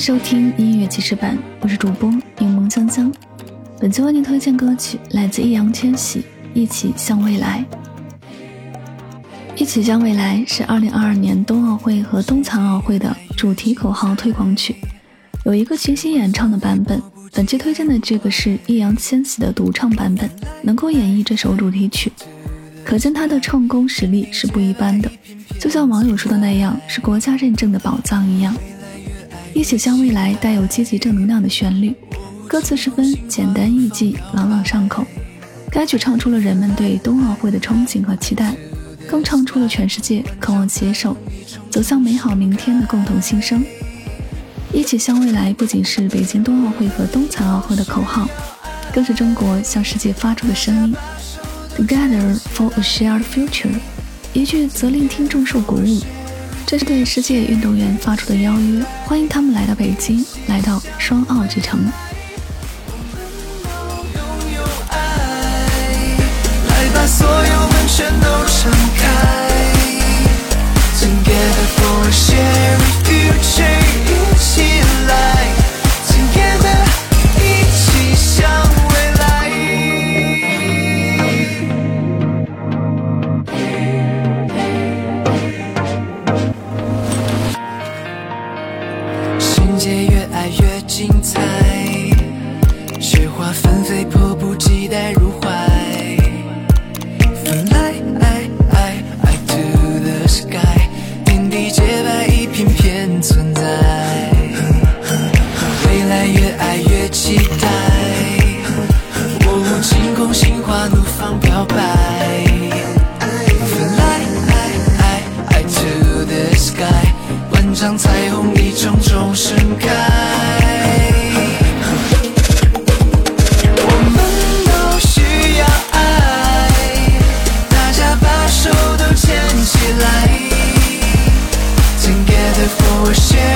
收听音乐记事版，我是主播柠檬香香。本期为您推荐歌曲来自易烊千玺，《一起向未来》。一起向未来是2022年冬奥会和冬残奥会的主题口号推广曲，有一个群星演唱的版本。本期推荐的这个是易烊千玺的独唱版本，能够演绎这首主题曲，可见他的唱功实力是不一般的。就像网友说的那样，是国家认证的宝藏一样。一起向未来带有积极正能量的旋律，歌词十分简单易记，朗朗上口。该曲唱出了人们对冬奥会的憧憬和期待。更唱出了全世界渴望携手走向美好明天的共同心声。一起向未来不仅是北京冬奥会和冬残奥会的口号，更是中国向世界发出的声音。Together for a shared future，一句则令听众受鼓舞。这是对世界运动员发出的邀约，欢迎他们来到北京，来到双奥之城。世界越爱越精彩，雪花纷飞，迫不及待入怀。Fly to the sky，天地洁白，一片片存在。未来越爱越期待，我无惊恐，心花怒放飘摆。Fly to the sky，万丈彩。我先。